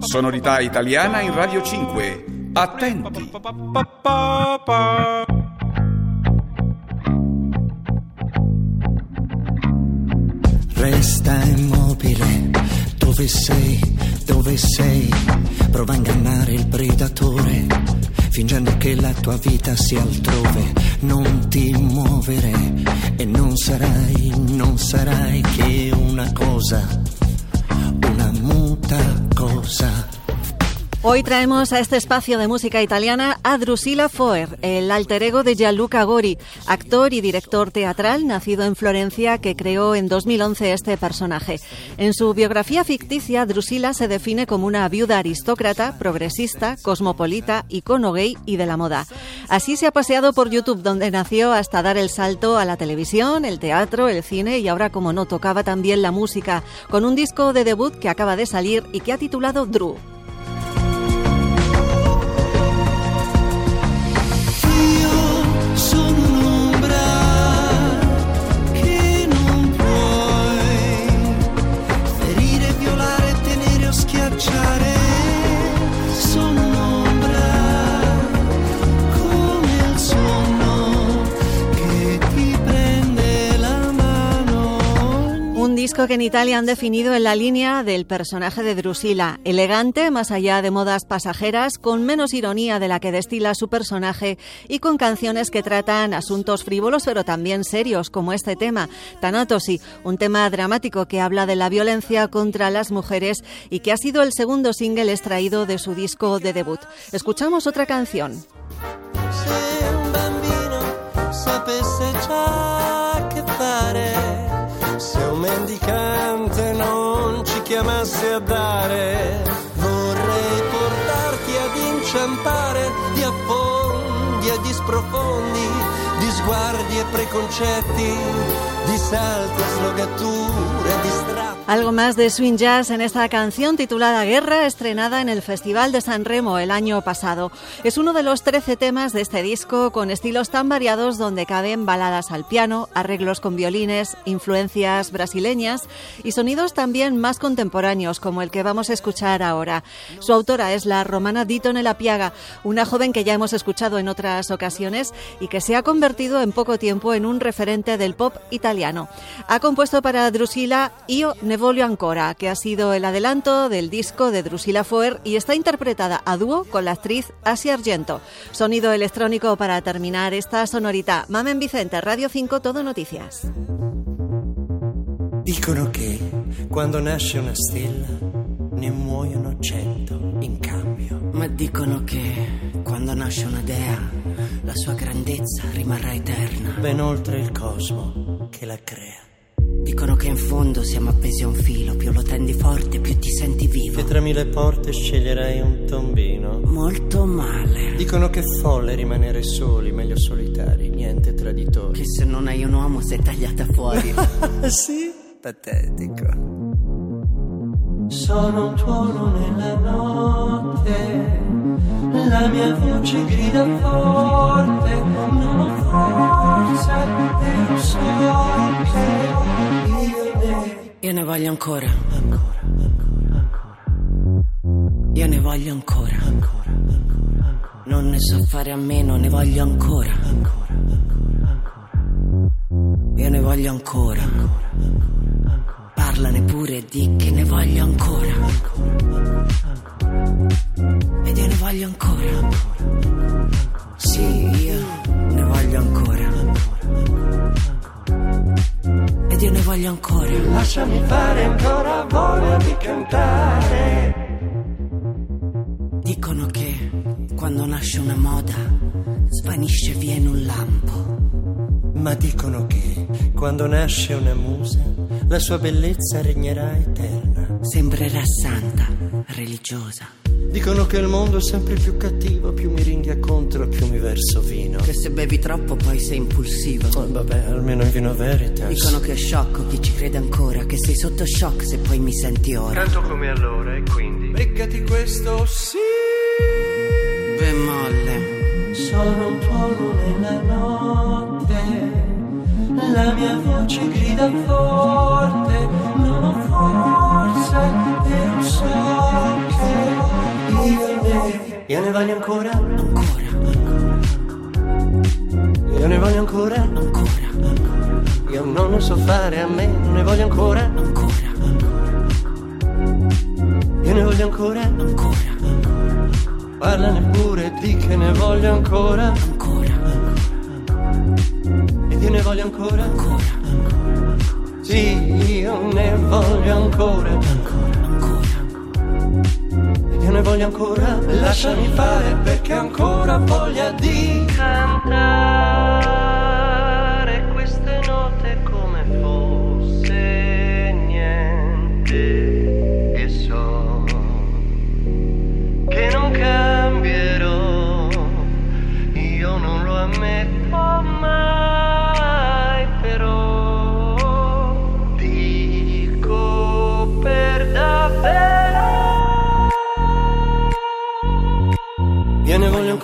Sonorità italiana in Radio 5. Attenti. Resta immobile, dove sei, dove sei? Prova a ingannare il predatore, fingendo che la tua vita sia altrove. Non ti muovere e non sarai, non sarai che una cosa, una muta cosa. Hoy traemos a este espacio de música italiana a Drusilla Foer, el alter ego de Gianluca Gori, actor y director teatral nacido en Florencia que creó en 2011 este personaje. En su biografía ficticia, Drusilla se define como una viuda aristócrata, progresista, cosmopolita, icono gay y de la moda. Así se ha paseado por YouTube, donde nació hasta dar el salto a la televisión, el teatro, el cine y ahora, como no, tocaba también la música, con un disco de debut que acaba de salir y que ha titulado Drew. Que en Italia han definido en la línea del personaje de Drusilla, elegante, más allá de modas pasajeras, con menos ironía de la que destila su personaje y con canciones que tratan asuntos frívolos pero también serios, como este tema, Tanatosi, un tema dramático que habla de la violencia contra las mujeres y que ha sido el segundo single extraído de su disco de debut. Escuchamos otra canción. A dare, vorrei portarti ad inciampare di affondi e di sprofondi, di sguardi e preconcetti, di salti e slogature, di. Algo más de swing jazz en esta canción titulada Guerra, estrenada en el Festival de San Remo el año pasado. Es uno de los 13 temas de este disco con estilos tan variados donde caben baladas al piano, arreglos con violines, influencias brasileñas y sonidos también más contemporáneos como el que vamos a escuchar ahora. Su autora es la romana Dito Nella Piaga, una joven que ya hemos escuchado en otras ocasiones y que se ha convertido en poco tiempo en un referente del pop italiano. Ha compuesto para Drusilla Io Ne Voglio Ancora, que ha sido el adelanto del disco de Drusilla Foer y está interpretada a dúo con la actriz Asia Argento. Sonido electrónico para terminar esta sonorita. Mamen Vicente, Radio 5, Todo Noticias. Dicono che quando nasce una stella ne muoiono cento in cambio. Ma dicono che quando nasce una dea la sua grandezza rimarrà eterna. Ben oltre il cosmo che la crea. Dicono che in fondo siamo appesi a un filo, più lo tendi forte, più ti senti vivo. Che tra mille porte sceglierei un tombino. Molto male. Dicono che è folle rimanere soli, meglio solitari, niente traditori. Che se non hai un uomo sei tagliata fuori. sì? Patetico. Sono un tuono nella notte, la mia voce grida forte, non ho forza e lo so che io ne voglio ancora. Ancora, ancora, ancora. Io ne voglio ancora. Ancora, ancora, ancora. Non ne so fare a meno, ne voglio ancora. Ancora, ancora, ancora. Io ne voglio ancora. Ancora, ancora, ancora. Parlane pure di che ne voglio ancora. Ancora, ancora, Ed io ne voglio ancora. ancora, ancora. Sì, Lasciami fare ancora voglia di cantare. Dicono che quando nasce una moda svanisce via in un lampo. Ma dicono che quando nasce una musa, la sua bellezza regnerà eterna. Sembrerà santa, religiosa. Dicono che il mondo è sempre più cattivo, più mi ringhia contro, più mi verso vino. Che se bevi troppo poi sei impulsivo. Oh, vabbè, almeno in vino veritas. Dicono che è sciocco chi ci crede ancora, che sei sotto shock se poi mi senti ora. Canto come allora e quindi. Beccati questo, sì. Bemolle. Sono un tuono nella notte, la mia voce grida forte, Io ne voglio ancora, ancora, io ne voglio ancora, ancora, io non ne so fare a me, non ne voglio ancora, ancora, io ne voglio ancora, ancora, parlane pure di che ne voglio ancora, ancora, ed io ne voglio ancora, ancora, sì, io ne voglio ancora, ancora, ancora. Voglio ancora, lasciami fare perché ancora voglia di cantare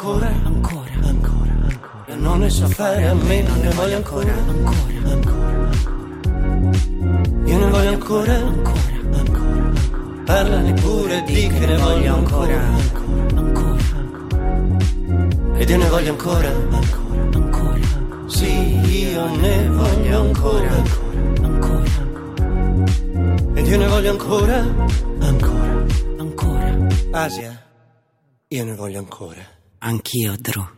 ancora, ancora, ancora, ancora. Io non ne so fare a me, non ne voglio ancora, ancora, ancora. Io ne voglio ancora, ancora, ancora. Parlane pure di che ne voglio ancora, ancora. ancora, Ed io ne voglio ancora, ancora. ancora, Sì, io ne voglio ancora, ancora, Ed io ne voglio ancora, ancora. ancora. Asia, io ne voglio ancora. Anch'io, Drew.